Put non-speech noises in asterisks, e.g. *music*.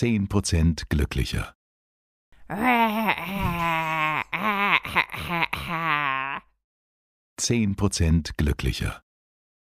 10 Prozent glücklicher. Zehn Prozent glücklicher. *laughs*